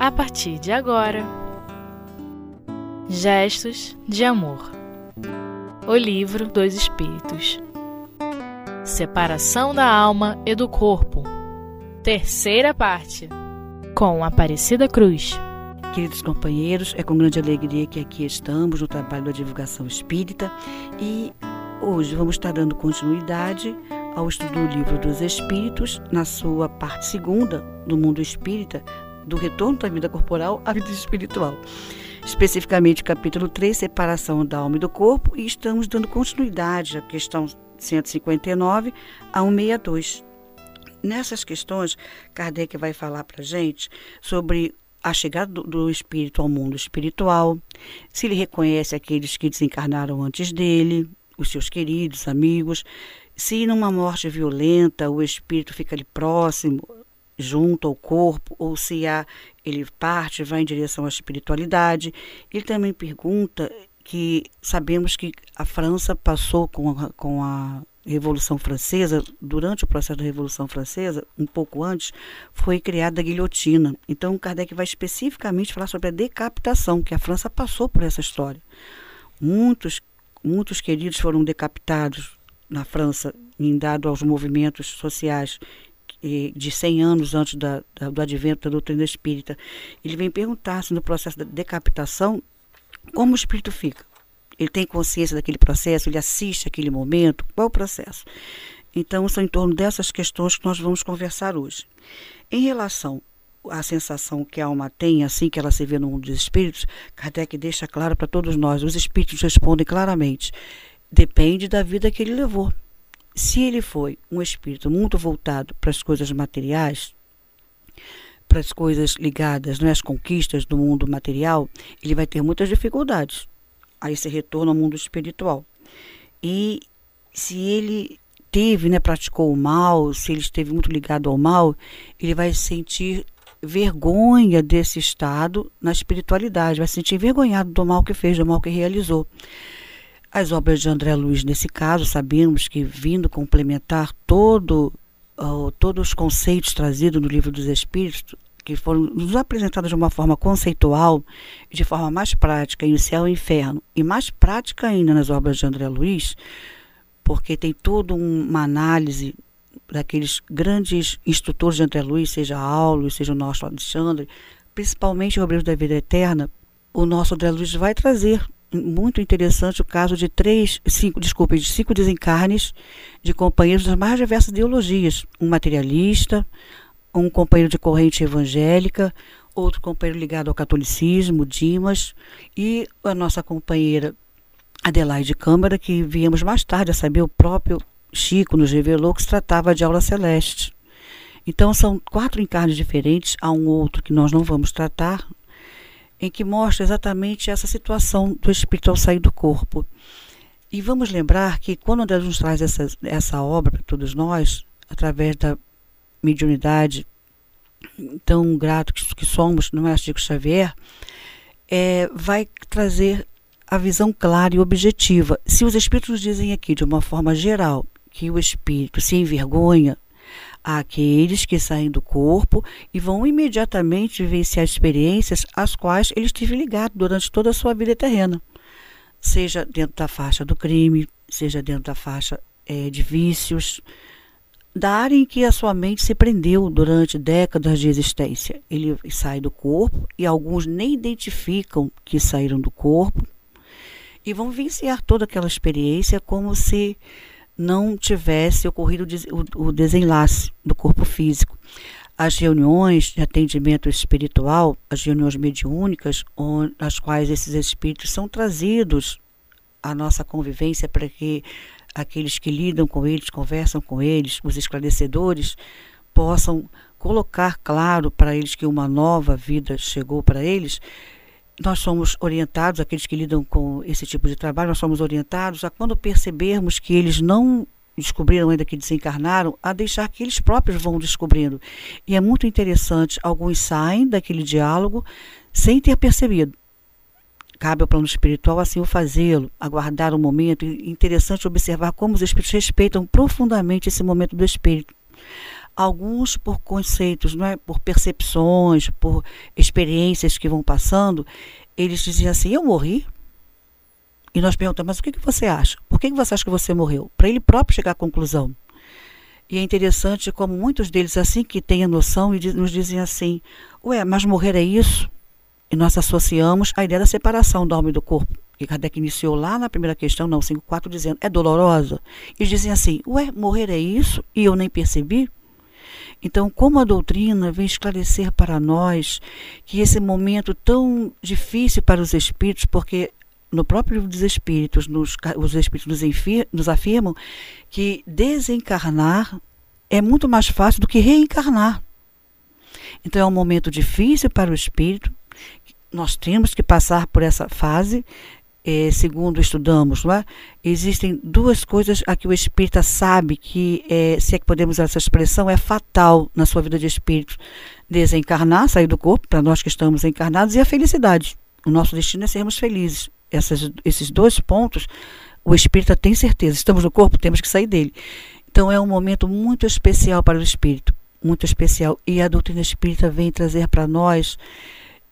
a partir de agora. Gestos de Amor. O Livro dos Espíritos. Separação da Alma e do Corpo. Terceira parte. Com Aparecida Cruz. Queridos companheiros, é com grande alegria que aqui estamos no trabalho da divulgação espírita e hoje vamos estar dando continuidade ao estudo do Livro dos Espíritos, na sua parte segunda do mundo espírita, do retorno da vida corporal à vida espiritual. Especificamente, capítulo 3, separação da alma e do corpo, e estamos dando continuidade à questão 159 a 162. Nessas questões, Kardec vai falar para gente sobre a chegada do, do, espírito ao mundo espiritual, se ele reconhece aqueles que desencarnaram antes dele, os seus queridos, amigos, se numa morte violenta o espírito fica ali próximo, junto ao corpo, ou se há, ele parte, vai em direção à espiritualidade. Ele também pergunta que sabemos que a França passou com a, com a Revolução Francesa, durante o processo da Revolução Francesa, um pouco antes, foi criada a guilhotina. Então, Kardec vai especificamente falar sobre a decapitação, que a França passou por essa história. Muitos, muitos queridos foram decapitados na França, em dado aos movimentos sociais de 100 anos antes da, da, do advento da doutrina espírita. Ele vem perguntar se no processo da decapitação, como o espírito fica. Ele tem consciência daquele processo, ele assiste aquele momento, qual o processo? Então, são em torno dessas questões que nós vamos conversar hoje. Em relação à sensação que a alma tem assim que ela se vê no mundo dos espíritos, Kardec deixa claro para todos nós, os espíritos respondem claramente Depende da vida que ele levou. Se ele foi um espírito muito voltado para as coisas materiais, para as coisas ligadas né, às conquistas do mundo material, ele vai ter muitas dificuldades a esse retorno ao mundo espiritual. E se ele teve, né, praticou o mal, se ele esteve muito ligado ao mal, ele vai sentir vergonha desse estado na espiritualidade, vai se sentir envergonhado do mal que fez, do mal que realizou. As obras de André Luiz, nesse caso, sabemos que, vindo complementar todo, uh, todos os conceitos trazidos no Livro dos Espíritos, que foram nos apresentados de uma forma conceitual de forma mais prática em O Céu e o Inferno, e mais prática ainda nas obras de André Luiz, porque tem toda uma análise daqueles grandes instrutores de André Luiz, seja Aulo, seja o nosso Alexandre, principalmente o Obreiro da Vida Eterna, o nosso André Luiz vai trazer muito interessante o caso de três, cinco, desculpe, de cinco desencarnes de companheiros das mais diversas ideologias. Um materialista, um companheiro de corrente evangélica, outro companheiro ligado ao catolicismo, Dimas, e a nossa companheira Adelaide Câmara, que viemos mais tarde a saber, o próprio Chico nos revelou que se tratava de aula celeste. Então são quatro encarnes diferentes, há um outro que nós não vamos tratar, em que mostra exatamente essa situação do espírito ao sair do corpo. E vamos lembrar que quando Deus nos traz essa, essa obra para todos nós, através da mediunidade tão grato que, somos no Mestre Chico Xavier, é, vai trazer a visão clara e objetiva. Se os espíritos dizem aqui de uma forma geral que o espírito se envergonha àqueles que saem do corpo e vão imediatamente vivenciar experiências às quais ele esteve ligado durante toda a sua vida terrena, seja dentro da faixa do crime, seja dentro da faixa é, de vícios, da área em que a sua mente se prendeu durante décadas de existência. Ele sai do corpo e alguns nem identificam que saíram do corpo e vão vivenciar toda aquela experiência como se não tivesse ocorrido o desenlace do corpo físico. As reuniões de atendimento espiritual, as reuniões mediúnicas, nas quais esses espíritos são trazidos à nossa convivência para que aqueles que lidam com eles, conversam com eles, os esclarecedores, possam colocar claro para eles que uma nova vida chegou para eles nós somos orientados, aqueles que lidam com esse tipo de trabalho, nós somos orientados a quando percebermos que eles não descobriram ainda que desencarnaram, a deixar que eles próprios vão descobrindo. E é muito interessante, alguns saem daquele diálogo sem ter percebido. Cabe ao plano espiritual assim o fazê-lo, aguardar o um momento. interessante observar como os espíritos respeitam profundamente esse momento do espírito. Alguns por conceitos, não é? por percepções, por experiências que vão passando, eles diziam assim: Eu morri. E nós perguntamos: Mas o que, que você acha? Por que, que você acha que você morreu? Para ele próprio chegar à conclusão. E é interessante como muitos deles, assim que têm a noção, nos dizem assim: Ué, mas morrer é isso? E nós associamos a ideia da separação do alma e do corpo. E Kardec iniciou lá na primeira questão, não, 5.4, dizendo, é dolorosa? E dizem assim, ué, morrer é isso? E eu nem percebi? Então, como a doutrina vem esclarecer para nós que esse momento tão difícil para os espíritos, porque no próprio livro dos espíritos, nos, os espíritos nos, nos afirmam que desencarnar é muito mais fácil do que reencarnar. Então, é um momento difícil para o espírito, nós temos que passar por essa fase é, segundo estudamos, é? existem duas coisas a que o espírita sabe que, é, se é que podemos usar essa expressão, é fatal na sua vida de espírito. Desencarnar, sair do corpo, para nós que estamos encarnados, e a felicidade. O nosso destino é sermos felizes. Essas, esses dois pontos, o espírita tem certeza. Estamos no corpo, temos que sair dele. Então é um momento muito especial para o espírito, muito especial. E a doutrina espírita vem trazer para nós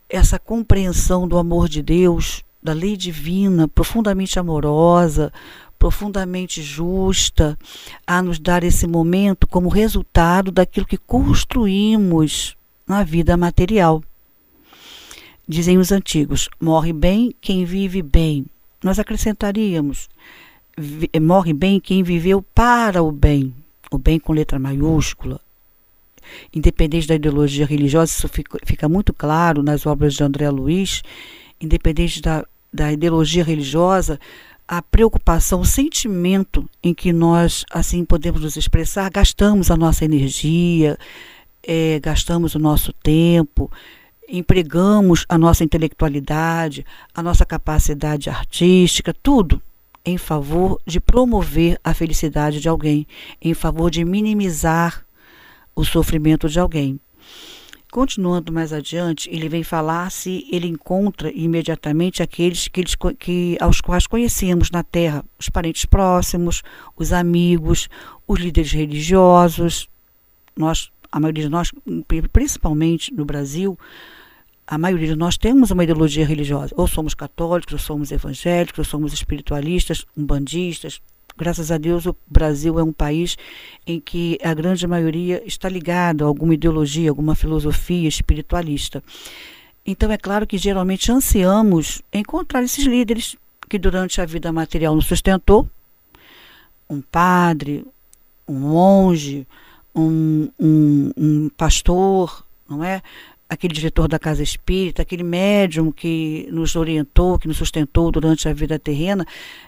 essa compreensão do amor de Deus, da lei divina, profundamente amorosa, profundamente justa, a nos dar esse momento como resultado daquilo que construímos na vida material. Dizem os antigos: morre bem quem vive bem. Nós acrescentaríamos: morre bem quem viveu para o bem, o bem com letra maiúscula. Independente da ideologia religiosa, isso fica, fica muito claro nas obras de André Luiz independente da, da ideologia religiosa, a preocupação, o sentimento em que nós assim podemos nos expressar, gastamos a nossa energia, é, gastamos o nosso tempo, empregamos a nossa intelectualidade, a nossa capacidade artística, tudo em favor de promover a felicidade de alguém, em favor de minimizar o sofrimento de alguém. Continuando mais adiante, ele vem falar se ele encontra imediatamente aqueles que, eles, que aos quais conhecemos na Terra, os parentes próximos, os amigos, os líderes religiosos. Nós, a maioria de nós, principalmente no Brasil, a maioria de nós temos uma ideologia religiosa. Ou somos católicos, ou somos evangélicos, ou somos espiritualistas, umbandistas, Graças a Deus, o Brasil é um país em que a grande maioria está ligado a alguma ideologia, alguma filosofia espiritualista. Então, é claro que geralmente ansiamos encontrar esses líderes que durante a vida material nos sustentou um padre, um monge, um, um, um pastor, não é? Aquele diretor da casa espírita, aquele médium que nos orientou, que nos sustentou durante a vida terrena,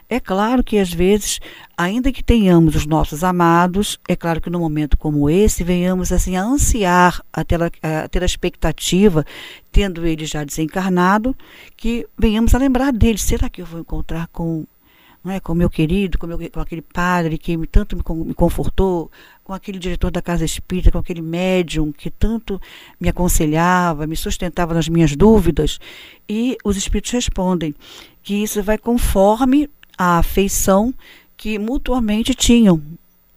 é claro que às vezes, ainda que tenhamos os nossos amados, é claro que num momento como esse, venhamos assim a ansiar, a ter a, a, ter a expectativa, tendo ele já desencarnado, que venhamos a lembrar dele. Será que eu vou encontrar com não é, com meu querido, com, meu, com aquele padre que me, tanto me, me confortou, com aquele diretor da casa espírita, com aquele médium que tanto me aconselhava, me sustentava nas minhas dúvidas. E os espíritos respondem que isso vai conforme a afeição que mutuamente tinham,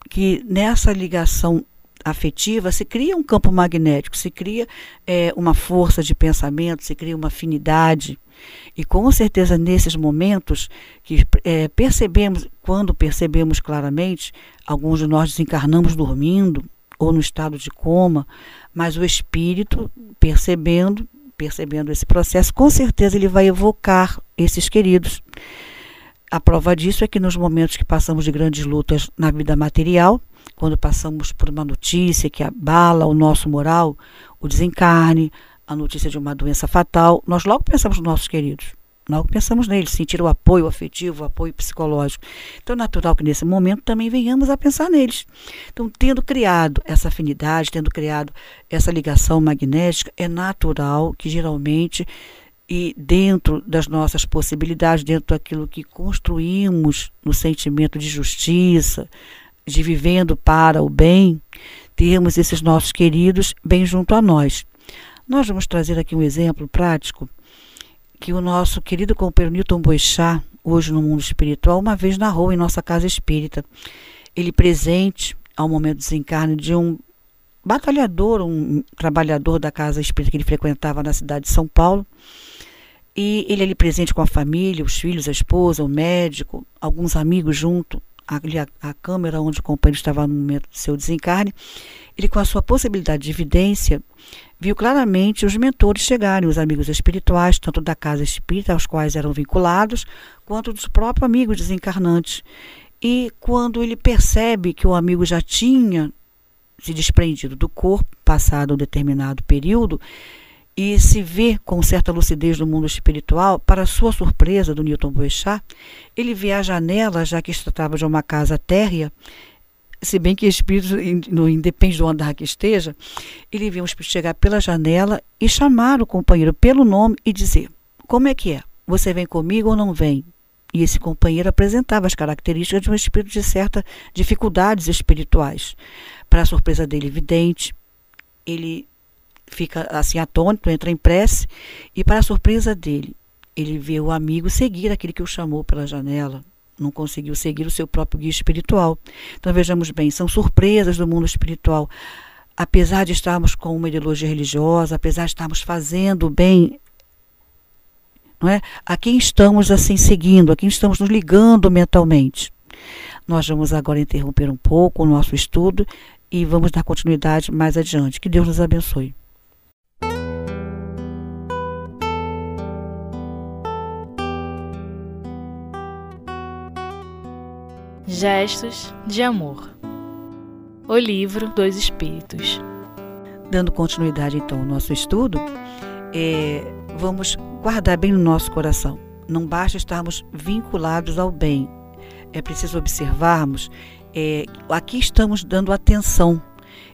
que nessa ligação afetiva se cria um campo magnético, se cria é, uma força de pensamento, se cria uma afinidade. E com certeza nesses momentos que é, percebemos, quando percebemos claramente, alguns de nós desencarnamos dormindo ou no estado de coma, mas o espírito percebendo, percebendo esse processo, com certeza ele vai evocar esses queridos. A prova disso é que nos momentos que passamos de grandes lutas na vida material, quando passamos por uma notícia que abala o nosso moral, o desencarne, a notícia de uma doença fatal, nós logo pensamos nos nossos queridos. Logo pensamos neles, sentir o apoio afetivo, o apoio psicológico. Então é natural que nesse momento também venhamos a pensar neles. Então, tendo criado essa afinidade, tendo criado essa ligação magnética, é natural que geralmente e dentro das nossas possibilidades, dentro daquilo que construímos no sentimento de justiça, de vivendo para o bem, termos esses nossos queridos bem junto a nós. Nós vamos trazer aqui um exemplo prático que o nosso querido companheiro Newton Boixá, hoje no mundo espiritual, uma vez narrou em nossa casa espírita. Ele presente ao momento do desencarne de um batalhador, um trabalhador da casa espírita que ele frequentava na cidade de São Paulo. E ele ali presente com a família, os filhos, a esposa, o médico, alguns amigos junto, ali a, a câmera onde o companheiro estava no momento do seu desencarne. Ele, com a sua possibilidade de evidência, viu claramente os mentores chegarem, os amigos espirituais, tanto da casa espírita, aos quais eram vinculados, quanto dos próprios amigos desencarnantes. E quando ele percebe que o amigo já tinha se desprendido do corpo, passado um determinado período, e se vê com certa lucidez no mundo espiritual, para sua surpresa do Newton Boechat, ele vê a janela, já que se tratava de uma casa térrea, se bem que espírito não independe do andar que esteja, ele vê um espírito chegar pela janela e chamar o companheiro pelo nome e dizer: Como é que é? Você vem comigo ou não vem? E esse companheiro apresentava as características de um espírito de certas dificuldades espirituais. Para a surpresa dele, evidente, ele fica assim atônito, entra em prece e para surpresa dele, ele vê o amigo seguir aquele que o chamou pela janela. Não conseguiu seguir o seu próprio guia espiritual. Então vejamos bem, são surpresas do mundo espiritual. Apesar de estarmos com uma ideologia religiosa, apesar de estarmos fazendo bem, não é? A quem estamos assim seguindo, a quem estamos nos ligando mentalmente. Nós vamos agora interromper um pouco o nosso estudo e vamos dar continuidade mais adiante. Que Deus nos abençoe. Gestos de Amor O Livro dos Espíritos. Dando continuidade então ao nosso estudo, é, vamos guardar bem no nosso coração. Não basta estarmos vinculados ao bem, é preciso observarmos é, aqui estamos dando atenção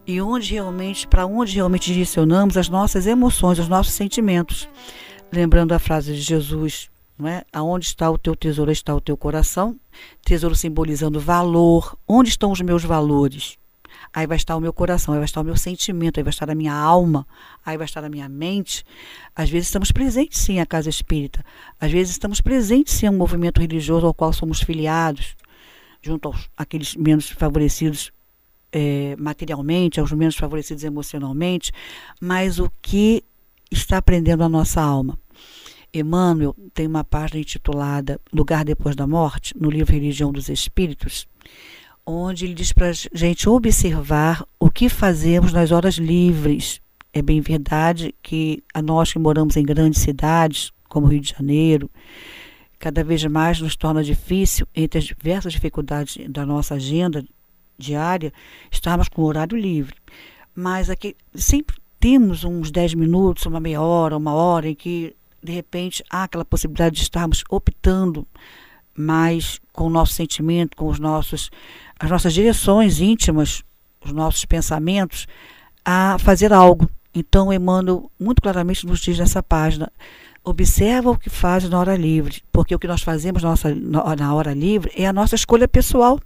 e onde realmente, para onde realmente direcionamos as nossas emoções, os nossos sentimentos. Lembrando a frase de Jesus, não é? Aonde está o teu tesouro, está o teu coração. Tesouro simbolizando valor. Onde estão os meus valores? Aí vai estar o meu coração, aí vai estar o meu sentimento, aí vai estar a minha alma, aí vai estar a minha mente. Às vezes estamos presentes sim à casa espírita, às vezes estamos presentes sim a um movimento religioso ao qual somos filiados, junto aos aqueles menos favorecidos é, materialmente, aos menos favorecidos emocionalmente, mas o que está aprendendo a nossa alma? Emmanuel tem uma página intitulada Lugar Depois da Morte, no livro Religião dos Espíritos, onde ele diz para a gente observar o que fazemos nas horas livres. É bem verdade que a nós que moramos em grandes cidades, como Rio de Janeiro, cada vez mais nos torna difícil, entre as diversas dificuldades da nossa agenda diária, estarmos com o horário livre. Mas aqui sempre temos uns 10 minutos, uma meia hora, uma hora em que de repente há aquela possibilidade de estarmos optando mais com o nosso sentimento, com os nossos, as nossas direções íntimas, os nossos pensamentos, a fazer algo. Então, Emmanuel muito claramente nos diz nessa página: observa o que faz na hora livre, porque o que nós fazemos nossa, na hora livre é a nossa escolha pessoal.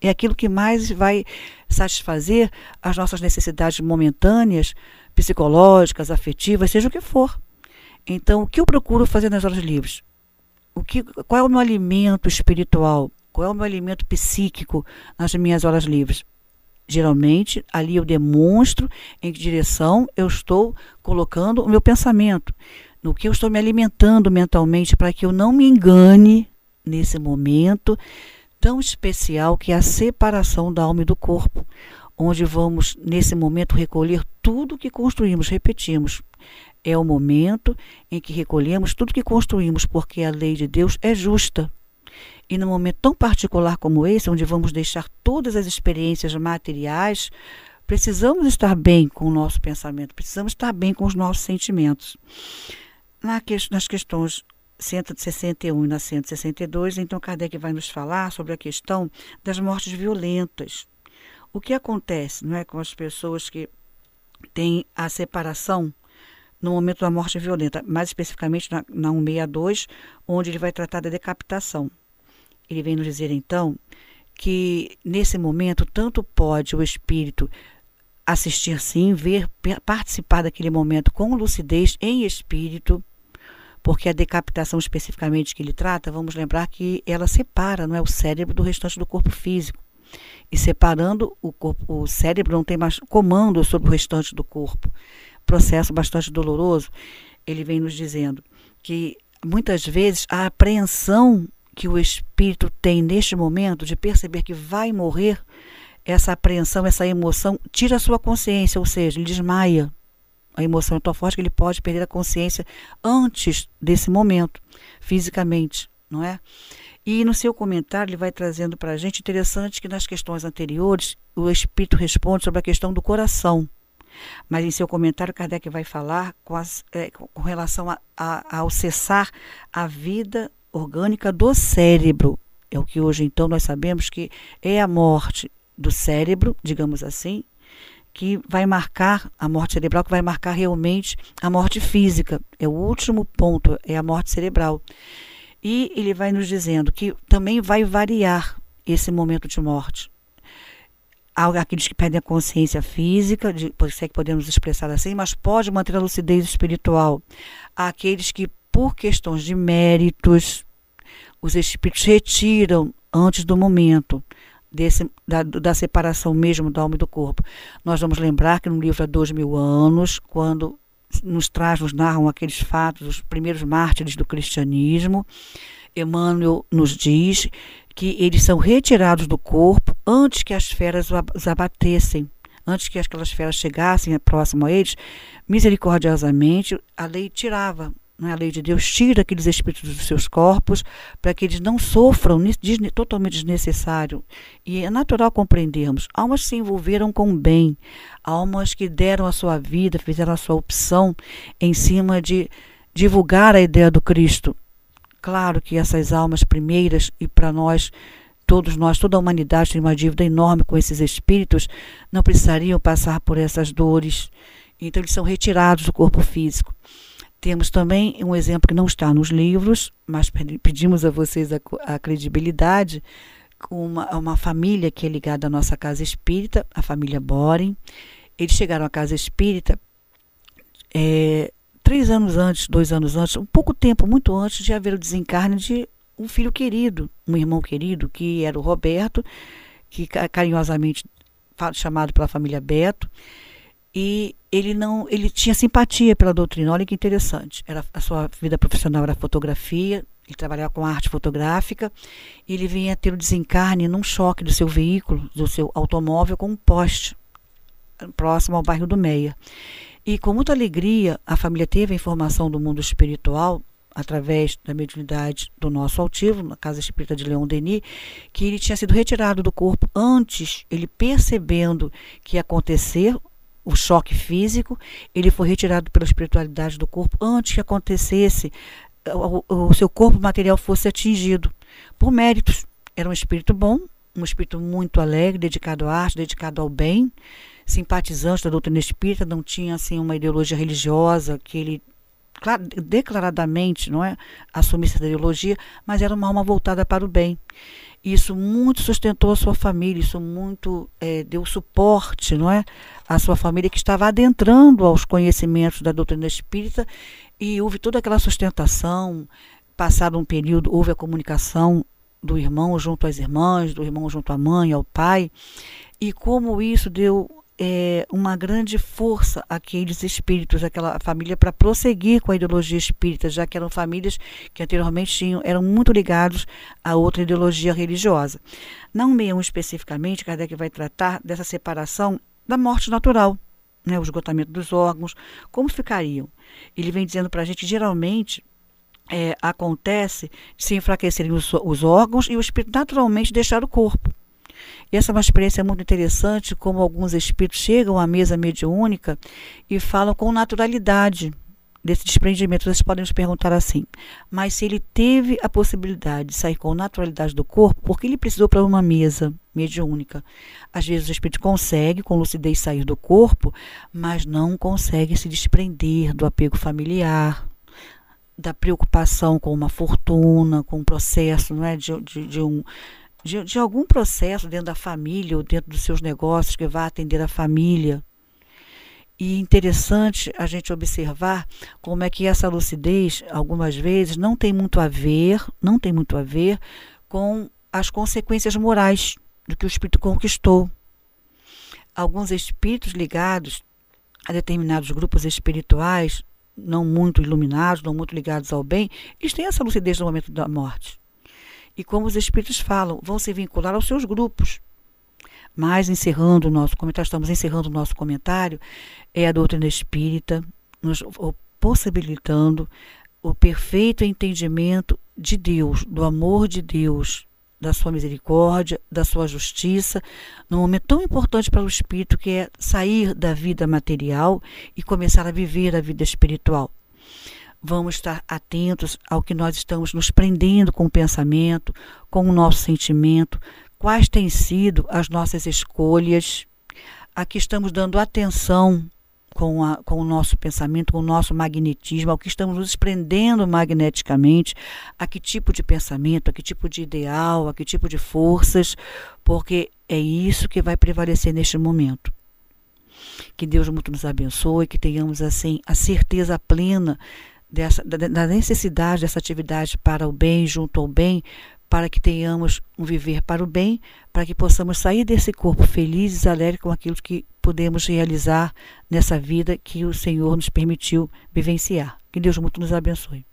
É aquilo que mais vai satisfazer as nossas necessidades momentâneas, psicológicas, afetivas, seja o que for. Então, o que eu procuro fazer nas horas livres? O que, qual é o meu alimento espiritual? Qual é o meu alimento psíquico nas minhas horas livres? Geralmente, ali eu demonstro em que direção eu estou colocando o meu pensamento, no que eu estou me alimentando mentalmente para que eu não me engane nesse momento tão especial que é a separação da alma e do corpo, onde vamos, nesse momento, recolher tudo que construímos, repetimos, é o momento em que recolhemos tudo que construímos, porque a lei de Deus é justa. E num momento tão particular como esse, onde vamos deixar todas as experiências materiais, precisamos estar bem com o nosso pensamento, precisamos estar bem com os nossos sentimentos. nas questões 161 e na 162, então Kardec vai nos falar sobre a questão das mortes violentas. O que acontece não é, com as pessoas que têm a separação no momento da morte violenta, mais especificamente na, na 162, onde ele vai tratar da decapitação. Ele vem nos dizer então que nesse momento tanto pode o espírito assistir sim, ver, participar daquele momento com lucidez em espírito, porque a decapitação especificamente que ele trata, vamos lembrar que ela separa, não é o cérebro do restante do corpo físico. E separando o corpo, o cérebro não tem mais comando sobre o restante do corpo. Processo bastante doloroso. Ele vem nos dizendo que muitas vezes a apreensão que o espírito tem neste momento de perceber que vai morrer, essa apreensão, essa emoção, tira a sua consciência, ou seja, ele desmaia. A emoção é tão forte que ele pode perder a consciência antes desse momento, fisicamente, não é? E no seu comentário ele vai trazendo para a gente interessante que nas questões anteriores o Espírito responde sobre a questão do coração. Mas em seu comentário, Kardec vai falar com, as, é, com relação a, a, ao cessar a vida orgânica do cérebro. É o que hoje então nós sabemos que é a morte do cérebro, digamos assim, que vai marcar a morte cerebral, que vai marcar realmente a morte física. É o último ponto, é a morte cerebral. E ele vai nos dizendo que também vai variar esse momento de morte. Há aqueles que perdem a consciência física, de, isso é que podemos expressar assim, mas pode manter a lucidez espiritual. Há aqueles que, por questões de méritos, os espíritos retiram antes do momento desse, da, da, separação mesmo da alma e do corpo. Nós vamos lembrar que no livro há dois mil anos, quando nos traz, nos narram aqueles fatos, os primeiros mártires do cristianismo, Emmanuel nos diz que eles são retirados do corpo antes que as feras os abatessem, antes que aquelas feras chegassem próximo a eles, misericordiosamente a lei tirava? A lei de Deus tira aqueles espíritos dos seus corpos para que eles não sofram totalmente desnecessário. E é natural compreendermos. Almas se envolveram com o bem, almas que deram a sua vida, fizeram a sua opção em cima de divulgar a ideia do Cristo. Claro que essas almas primeiras, e para nós, todos nós, toda a humanidade tem uma dívida enorme com esses espíritos, não precisariam passar por essas dores. Então, eles são retirados do corpo físico. Temos também um exemplo que não está nos livros, mas pedimos a vocês a, a credibilidade, com uma, uma família que é ligada à nossa casa espírita, a família Boring. Eles chegaram à casa espírita é, três anos antes, dois anos antes, um pouco tempo, muito antes de haver o desencarne de um filho querido, um irmão querido, que era o Roberto, que carinhosamente chamado pela família Beto e ele não ele tinha simpatia pela doutrina. Olha que interessante. Era a sua vida profissional era fotografia ele trabalhava com arte fotográfica e ele vinha ter o desencarne num choque do seu veículo do seu automóvel com um poste próximo ao bairro do Meia. E com muita alegria a família teve a informação do mundo espiritual através da mediunidade do nosso altivo, na Casa Espírita de Leon Denis, que ele tinha sido retirado do corpo antes, ele percebendo que ia acontecer o choque físico, ele foi retirado pela espiritualidade do corpo antes que acontecesse, o, o seu corpo material fosse atingido, por méritos. Era um espírito bom, um espírito muito alegre, dedicado à arte, dedicado ao bem, simpatizante da doutrina espírita, não tinha assim uma ideologia religiosa que ele declaradamente não é assumisse essa ideologia, mas era uma alma voltada para o bem. Isso muito sustentou a sua família, isso muito é, deu suporte não é, à sua família que estava adentrando aos conhecimentos da doutrina espírita e houve toda aquela sustentação. Passado um período, houve a comunicação do irmão junto às irmãs, do irmão junto à mãe, ao pai, e como isso deu é, uma grande força àqueles espíritos, aquela família, para prosseguir com a ideologia espírita, já que eram famílias que anteriormente tinham, eram muito ligados a outra ideologia religiosa. Não meio especificamente, Kardec vai tratar dessa separação da morte natural, né, o esgotamento dos órgãos, como ficariam. Ele vem dizendo para a gente, geralmente, é, acontece se enfraquecerem os, os órgãos e o espírito naturalmente deixar o corpo. E essa é uma experiência muito interessante, como alguns espíritos chegam à mesa mediúnica e falam com naturalidade desse desprendimento. Vocês podem nos perguntar assim, mas se ele teve a possibilidade de sair com naturalidade do corpo, por que ele precisou para uma mesa mediúnica? Às vezes o espírito consegue, com lucidez, sair do corpo, mas não consegue se desprender do apego familiar, da preocupação com uma fortuna, com um processo não é, de, de, de um de, de algum processo dentro da família ou dentro dos seus negócios que vá atender a família. E interessante a gente observar como é que essa lucidez, algumas vezes, não tem muito a ver, não tem muito a ver com as consequências morais do que o espírito conquistou. Alguns espíritos ligados a determinados grupos espirituais, não muito iluminados, não muito ligados ao bem, eles têm essa lucidez no momento da morte. E como os espíritos falam, vão se vincular aos seus grupos. Mas encerrando o nosso comentário, estamos encerrando o nosso comentário, é a doutrina espírita nos possibilitando o perfeito entendimento de Deus, do amor de Deus, da sua misericórdia, da sua justiça, num momento tão importante para o espírito que é sair da vida material e começar a viver a vida espiritual. Vamos estar atentos ao que nós estamos nos prendendo com o pensamento, com o nosso sentimento, quais têm sido as nossas escolhas, a que estamos dando atenção com, a, com o nosso pensamento, com o nosso magnetismo, ao que estamos nos prendendo magneticamente, a que tipo de pensamento, a que tipo de ideal, a que tipo de forças, porque é isso que vai prevalecer neste momento. Que Deus muito nos abençoe, que tenhamos assim a certeza plena dessa, da, da necessidade dessa atividade para o bem, junto ao bem, para que tenhamos um viver para o bem, para que possamos sair desse corpo felizes, alegres com aquilo que podemos realizar nessa vida que o Senhor nos permitiu vivenciar. Que Deus muito nos abençoe.